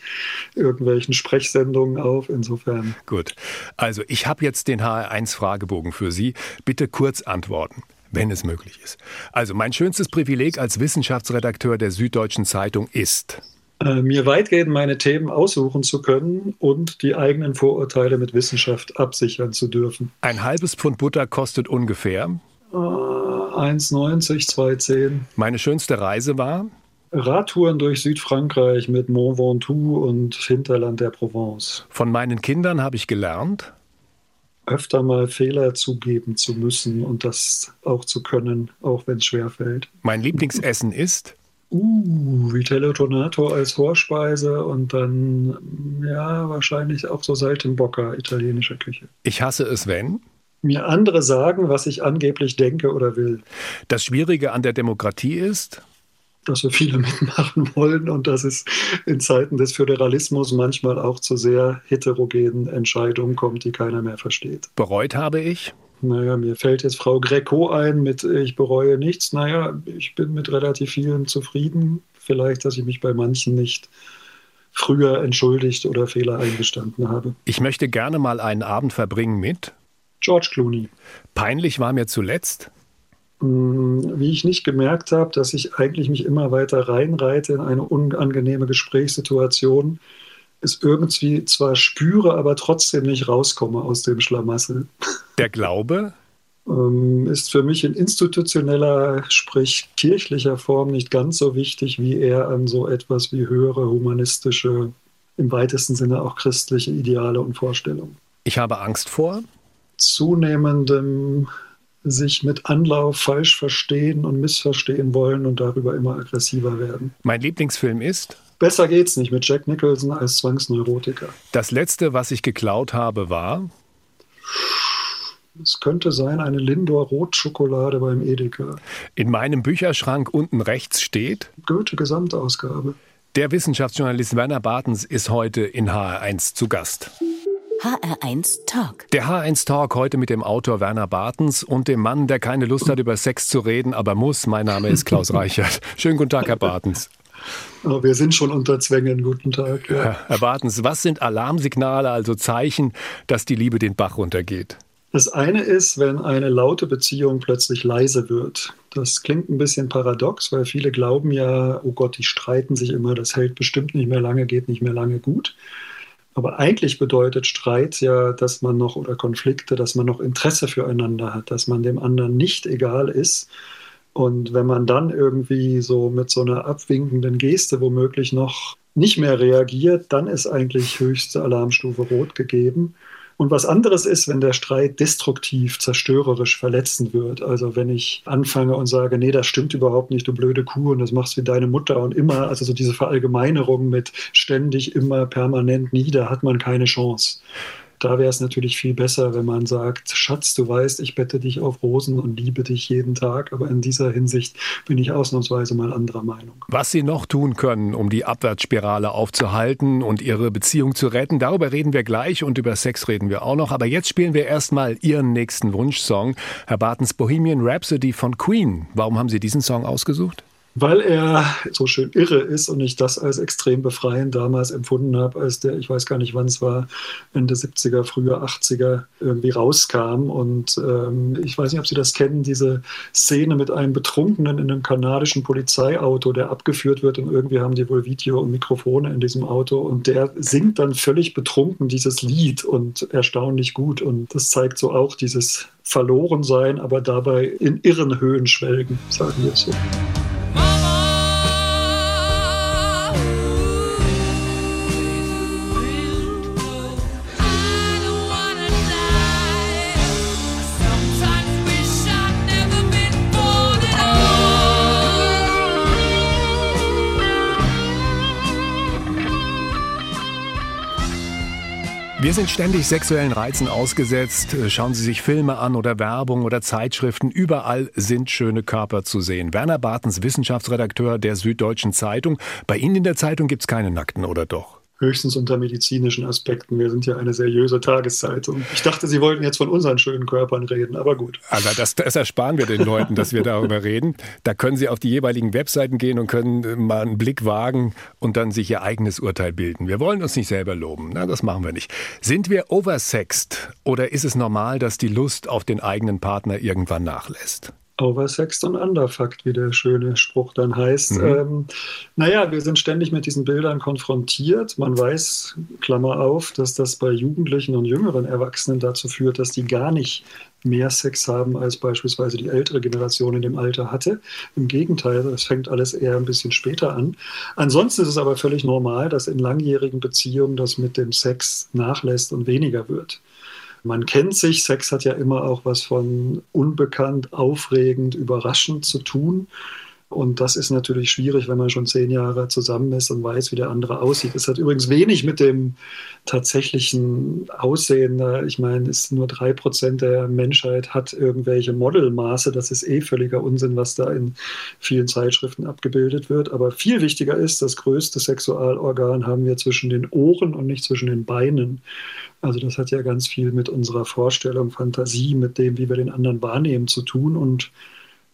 irgendwelchen Sprechsendungen auf. Insofern. Gut. Also ich habe jetzt den HR1-Fragebogen für Sie. Bitte kurz antworten wenn es möglich ist. Also mein schönstes Privileg als Wissenschaftsredakteur der Süddeutschen Zeitung ist äh, mir weitgehend meine Themen aussuchen zu können und die eigenen Vorurteile mit Wissenschaft absichern zu dürfen. Ein halbes Pfund Butter kostet ungefähr Äh, 1,90, 2,10. Meine schönste Reise war? Radtouren durch Südfrankreich mit Mont Ventoux und Hinterland der Provence. Von meinen Kindern habe ich gelernt? Öfter mal Fehler zugeben zu müssen und das auch zu können, auch wenn es schwer fällt. Mein Lieblingsessen ist? Uh, Vitello Tonato als Vorspeise und dann, ja, wahrscheinlich auch so Saltimbocca, italienische Küche. Ich hasse es, wenn? Mir andere sagen, was ich angeblich denke oder will. Das Schwierige an der Demokratie ist? dass wir viele mitmachen wollen und dass es in Zeiten des Föderalismus manchmal auch zu sehr heterogenen Entscheidungen kommt, die keiner mehr versteht. Bereut habe ich? Naja, mir fällt jetzt Frau Greco ein mit Ich bereue nichts. Naja, ich bin mit relativ vielen zufrieden. Vielleicht, dass ich mich bei manchen nicht früher entschuldigt oder Fehler eingestanden habe. Ich möchte gerne mal einen Abend verbringen mit George Clooney. Peinlich war mir zuletzt hm, wie ich nicht gemerkt habe, dass ich eigentlich mich immer weiter reinreite in eine unangenehme Gesprächssituation, es irgendwie zwar spüre, aber trotzdem nicht rauskomme aus dem Schlamassel. Der Glaube? Ähm, ist für mich in institutioneller, sprich kirchlicher Form nicht ganz so wichtig, wie er an so etwas wie höhere humanistische, im weitesten Sinne auch christliche Ideale und Vorstellungen. Ich habe Angst vor zunehmendem sich mit Anlauf falsch verstehen und missverstehen wollen und darüber immer aggressiver werden. Mein Lieblingsfilm ist? Besser geht's nicht mit Jack Nicholson als Zwangsneurotiker. Das letzte, was ich geklaut habe, war? Es könnte sein eine Lindor Rotschokolade beim Edeka. In meinem Bücherschrank unten rechts steht? Goethe Gesamtausgabe. Der Wissenschaftsjournalist Werner Bartens ist heute in HR1 zu Gast. HR1 Talk. Der HR1 Talk heute mit dem Autor Werner Bartens und dem Mann, der keine Lust hat, über Sex zu reden, aber muss. Mein Name ist Klaus Reichert. Schönen guten Tag, Herr Bartens. Oh, wir sind schon unter Zwängen. Guten Tag. Ja. Herr Bartens, was sind Alarmsignale, also Zeichen, dass die Liebe den Bach runtergeht? Das eine ist, wenn eine laute Beziehung plötzlich leise wird. Das klingt ein bisschen paradox, weil viele glauben ja, oh Gott, die streiten sich immer, das hält bestimmt nicht mehr lange, geht nicht mehr lange gut. Aber eigentlich bedeutet Streit ja, dass man noch oder Konflikte, dass man noch Interesse füreinander hat, dass man dem anderen nicht egal ist. Und wenn man dann irgendwie so mit so einer abwinkenden Geste womöglich noch nicht mehr reagiert, dann ist eigentlich höchste Alarmstufe rot gegeben. Und was anderes ist, wenn der Streit destruktiv, zerstörerisch, verletzend wird. Also wenn ich anfange und sage, nee, das stimmt überhaupt nicht, du blöde Kuh, und das machst wie deine Mutter und immer, also so diese Verallgemeinerung mit ständig, immer, permanent, nie, da hat man keine Chance. Da wäre es natürlich viel besser, wenn man sagt, Schatz, du weißt, ich bette dich auf Rosen und liebe dich jeden Tag, aber in dieser Hinsicht bin ich ausnahmsweise mal anderer Meinung. Was Sie noch tun können, um die Abwärtsspirale aufzuhalten und Ihre Beziehung zu retten, darüber reden wir gleich und über Sex reden wir auch noch. Aber jetzt spielen wir erstmal Ihren nächsten Wunschsong, Herr Bartens Bohemian Rhapsody von Queen. Warum haben Sie diesen Song ausgesucht? Weil er so schön irre ist und ich das als extrem befreiend damals empfunden habe, als der, ich weiß gar nicht wann es war, Ende 70er, frühe 80er irgendwie rauskam. Und ähm, ich weiß nicht, ob Sie das kennen, diese Szene mit einem Betrunkenen in einem kanadischen Polizeiauto, der abgeführt wird und irgendwie haben die wohl Video und Mikrofone in diesem Auto und der singt dann völlig betrunken dieses Lied und erstaunlich gut. Und das zeigt so auch dieses Verlorensein, aber dabei in irren Höhen schwelgen, sagen wir es so. Wir sind ständig sexuellen Reizen ausgesetzt. Schauen Sie sich Filme an oder Werbung oder Zeitschriften. Überall sind schöne Körper zu sehen. Werner Bartens, Wissenschaftsredakteur der Süddeutschen Zeitung. Bei Ihnen in der Zeitung gibt es keine Nackten, oder doch? Höchstens unter medizinischen Aspekten. Wir sind ja eine seriöse Tageszeitung. Ich dachte, Sie wollten jetzt von unseren schönen Körpern reden, aber gut. Also das, das ersparen wir den Leuten, dass wir darüber reden. Da können Sie auf die jeweiligen Webseiten gehen und können äh, mal einen Blick wagen und dann sich Ihr eigenes Urteil bilden. Wir wollen uns nicht selber loben. Na, das machen wir nicht. Sind wir oversexed oder ist es normal, dass die Lust auf den eigenen Partner irgendwann nachlässt? Oversexed und underfucked, wie der schöne Spruch dann heißt. Mhm. Ähm, naja, wir sind ständig mit diesen Bildern konfrontiert. Man weiß, Klammer auf, dass das bei Jugendlichen und jüngeren Erwachsenen dazu führt, dass die gar nicht mehr Sex haben, als beispielsweise die ältere Generation in dem Alter hatte. Im Gegenteil, das fängt alles eher ein bisschen später an. Ansonsten ist es aber völlig normal, dass in langjährigen Beziehungen das mit dem Sex nachlässt und weniger wird. Man kennt sich, Sex hat ja immer auch was von unbekannt, aufregend, überraschend zu tun. Und das ist natürlich schwierig, wenn man schon zehn Jahre zusammen ist und weiß, wie der andere aussieht. Es hat übrigens wenig mit dem tatsächlichen Aussehen. Ich meine, es nur drei Prozent der Menschheit hat irgendwelche Modelmaße. Das ist eh völliger Unsinn, was da in vielen Zeitschriften abgebildet wird. Aber viel wichtiger ist, das größte Sexualorgan haben wir zwischen den Ohren und nicht zwischen den Beinen. Also das hat ja ganz viel mit unserer Vorstellung, Fantasie, mit dem, wie wir den anderen wahrnehmen, zu tun. Und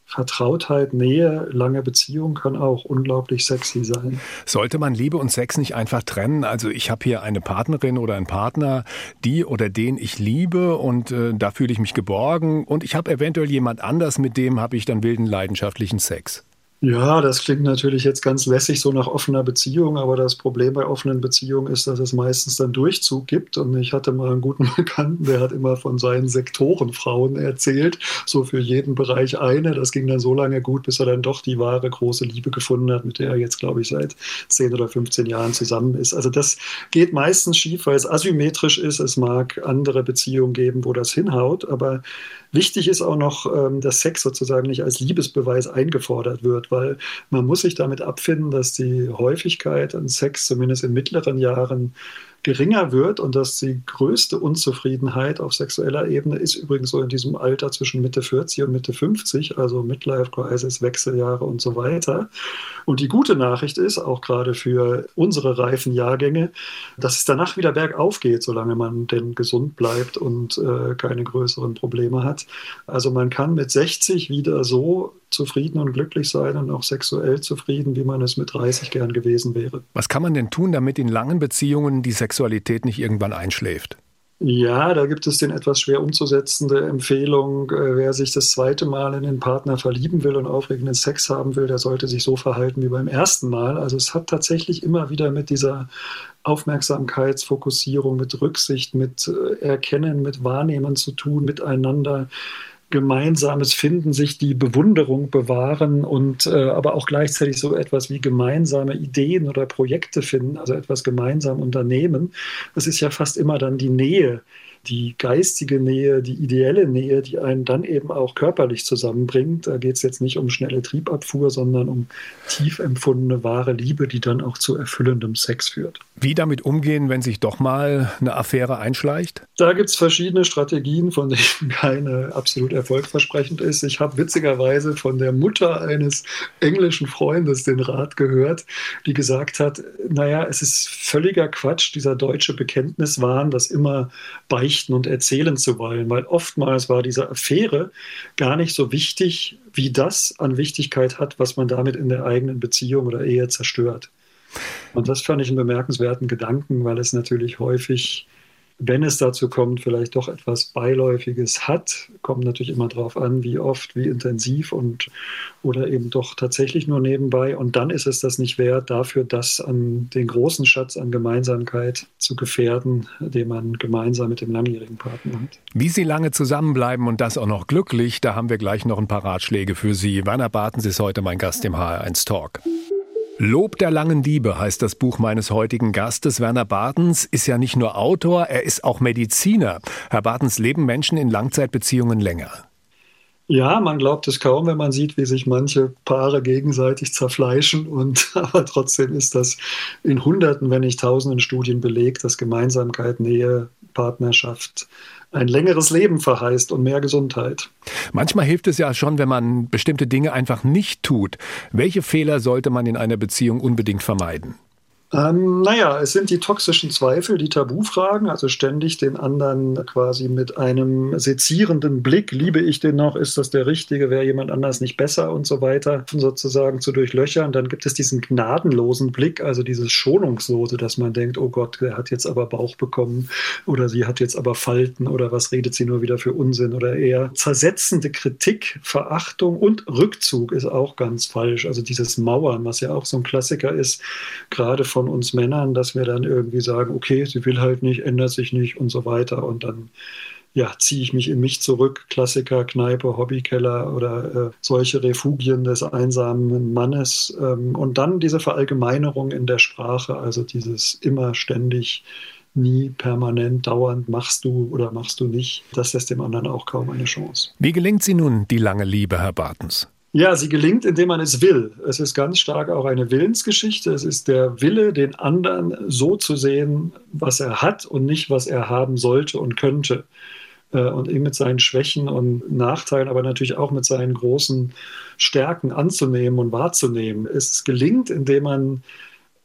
Vertrautheit, Nähe, lange Beziehung kann auch unglaublich sexy sein. Sollte man Liebe und Sex nicht einfach trennen? Also ich habe hier eine Partnerin oder einen Partner, die oder den ich liebe und äh, da fühle ich mich geborgen und ich habe eventuell jemand anders, mit dem habe ich dann wilden leidenschaftlichen Sex. Ja, das klingt natürlich jetzt ganz lässig so nach offener Beziehung, aber das Problem bei offenen Beziehungen ist, dass es meistens dann Durchzug gibt. Und ich hatte mal einen guten Bekannten, der hat immer von seinen Sektorenfrauen erzählt, so für jeden Bereich eine. Das ging dann so lange gut, bis er dann doch die wahre große Liebe gefunden hat, mit der er jetzt, glaube ich, seit 10 oder 15 Jahren zusammen ist. Also das geht meistens schief, weil es asymmetrisch ist. Es mag andere Beziehungen geben, wo das hinhaut, aber Wichtig ist auch noch, ähm, dass Sex sozusagen nicht als Liebesbeweis eingefordert wird, weil man muss sich damit abfinden, dass die Häufigkeit an Sex zumindest in mittleren Jahren geringer wird und dass die größte Unzufriedenheit auf sexueller Ebene ist übrigens so in diesem Alter zwischen Mitte 40 und Mitte 50, also Midlife Crisis, Wechseljahre und so weiter. Und die gute Nachricht ist, auch gerade für unsere reifen Jahrgänge, dass es danach wieder bergauf geht, solange man denn gesund bleibt und äh, keine größeren Probleme hat. Also man kann mit 60 wieder so zufrieden und glücklich sein und auch sexuell zufrieden, wie man es mit 30 gern gewesen wäre. Was kann man denn tun, damit in langen Beziehungen die Sexualität nicht irgendwann einschläft? Ja, da gibt es den etwas schwer umzusetzende Empfehlung, äh, wer sich das zweite Mal in den Partner verlieben will und aufregenden Sex haben will, der sollte sich so verhalten wie beim ersten Mal. Also es hat tatsächlich immer wieder mit dieser Aufmerksamkeitsfokussierung, mit Rücksicht, mit äh, Erkennen, mit Wahrnehmen zu tun, miteinander gemeinsames Finden, sich die Bewunderung bewahren und äh, aber auch gleichzeitig so etwas wie gemeinsame Ideen oder Projekte finden, also etwas gemeinsam unternehmen. Das ist ja fast immer dann die Nähe, die geistige Nähe, die ideelle Nähe, die einen dann eben auch körperlich zusammenbringt. Da geht es jetzt nicht um schnelle Triebabfuhr, sondern um tief empfundene wahre Liebe, die dann auch zu erfüllendem Sex führt. Wie damit umgehen, wenn sich doch mal eine Affäre einschleicht? Da gibt es verschiedene Strategien, von denen keine absolut erfolgversprechend ist. Ich habe witzigerweise von der Mutter eines englischen Freundes den Rat gehört, die gesagt hat, naja, es ist völliger Quatsch, dieser deutsche Bekenntniswahn, dass immer Beichten und erzählen zu wollen, weil oftmals war diese Affäre gar nicht so wichtig, wie das an Wichtigkeit hat, was man damit in der eigenen Beziehung oder Ehe zerstört. Und das fand ich einen bemerkenswerten Gedanken, weil es natürlich häufig wenn es dazu kommt, vielleicht doch etwas Beiläufiges hat. Kommt natürlich immer darauf an, wie oft, wie intensiv und oder eben doch tatsächlich nur nebenbei. Und dann ist es das nicht wert, dafür das an den großen Schatz an Gemeinsamkeit zu gefährden, den man gemeinsam mit dem langjährigen Partner hat. Wie Sie lange zusammenbleiben und das auch noch glücklich, da haben wir gleich noch ein paar Ratschläge für Sie. Werner Bartens ist heute mein Gast im HR1 Talk. Lob der langen Liebe heißt das Buch meines heutigen Gastes. Werner Bartens ist ja nicht nur Autor, er ist auch Mediziner. Herr Bartens, leben Menschen in Langzeitbeziehungen länger? Ja, man glaubt es kaum, wenn man sieht, wie sich manche Paare gegenseitig zerfleischen. Und aber trotzdem ist das in Hunderten, wenn nicht Tausenden Studien belegt, dass Gemeinsamkeit, Nähe, Partnerschaft ein längeres Leben verheißt und mehr Gesundheit. Manchmal hilft es ja schon, wenn man bestimmte Dinge einfach nicht tut. Welche Fehler sollte man in einer Beziehung unbedingt vermeiden? Ähm, naja, es sind die toxischen Zweifel, die Tabufragen, also ständig den anderen quasi mit einem sezierenden Blick, liebe ich den noch, ist das der Richtige, wäre jemand anders nicht besser und so weiter, sozusagen zu durchlöchern. Dann gibt es diesen gnadenlosen Blick, also dieses Schonungslose, dass man denkt, oh Gott, der hat jetzt aber Bauch bekommen oder sie hat jetzt aber Falten oder was redet sie nur wieder für Unsinn oder eher zersetzende Kritik, Verachtung und Rückzug ist auch ganz falsch. Also dieses Mauern, was ja auch so ein Klassiker ist, gerade von uns Männern, dass wir dann irgendwie sagen, okay, sie will halt nicht, ändert sich nicht und so weiter. Und dann ja, ziehe ich mich in mich zurück, Klassiker, Kneipe, Hobbykeller oder äh, solche Refugien des einsamen Mannes. Ähm, und dann diese Verallgemeinerung in der Sprache, also dieses immer ständig, nie permanent, dauernd machst du oder machst du nicht. Das lässt dem anderen auch kaum eine Chance. Wie gelingt sie nun, die lange Liebe, Herr Bartens? Ja, sie gelingt, indem man es will. Es ist ganz stark auch eine Willensgeschichte. Es ist der Wille, den anderen so zu sehen, was er hat und nicht, was er haben sollte und könnte. Äh, und ihm mit seinen Schwächen und Nachteilen, aber natürlich auch mit seinen großen Stärken anzunehmen und wahrzunehmen. Es gelingt, indem man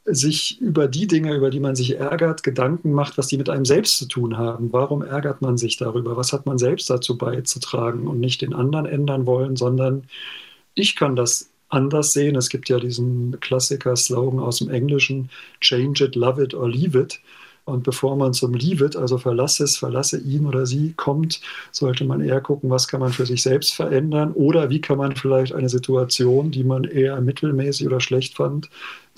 sich über die Dinge, über die man sich ärgert, Gedanken macht, was die mit einem selbst zu tun haben. Warum ärgert man sich darüber? Was hat man selbst dazu beizutragen und nicht den anderen ändern wollen, sondern ich kann das anders sehen. Es gibt ja diesen Klassiker-Slogan aus dem Englischen, Change it, love it or leave it. Und bevor man zum Leave it, also verlasse es, verlasse ihn oder sie, kommt, sollte man eher gucken, was kann man für sich selbst verändern oder wie kann man vielleicht eine Situation, die man eher mittelmäßig oder schlecht fand,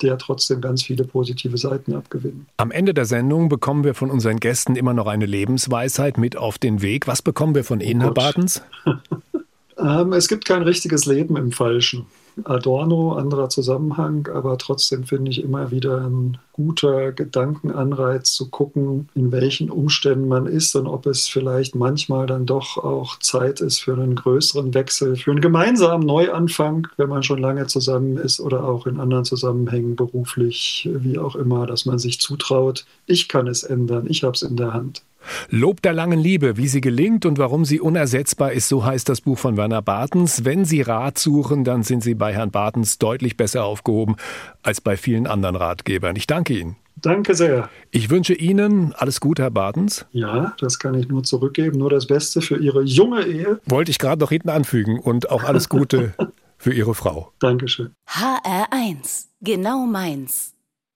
der trotzdem ganz viele positive Seiten abgewinnen. Am Ende der Sendung bekommen wir von unseren Gästen immer noch eine Lebensweisheit mit auf den Weg. Was bekommen wir von Ihnen, oh Herr Bartens? Ähm, es gibt kein richtiges Leben im Falschen. Adorno, anderer Zusammenhang, aber trotzdem finde ich immer wieder ein guter Gedankenanreiz zu gucken, in welchen Umständen man ist und ob es vielleicht manchmal dann doch auch Zeit ist für einen größeren Wechsel, für einen gemeinsamen Neuanfang, wenn man schon lange zusammen ist oder auch in anderen Zusammenhängen beruflich, wie auch immer, dass man sich zutraut, ich kann es ändern, ich habe es in der Hand. Lob der langen Liebe, wie sie gelingt und warum sie unersetzbar ist, so heißt das Buch von Werner Bartens. Wenn Sie Rat suchen, dann sind Sie bei Herrn Bartens deutlich besser aufgehoben als bei vielen anderen Ratgebern. Ich danke Ihnen. Danke sehr. Ich wünsche Ihnen alles Gute, Herr Bartens. Ja, das kann ich nur zurückgeben. Nur das Beste für Ihre junge Ehe. Wollte ich gerade noch hinten anfügen und auch alles Gute für Ihre Frau. Dankeschön. HR1, genau meins.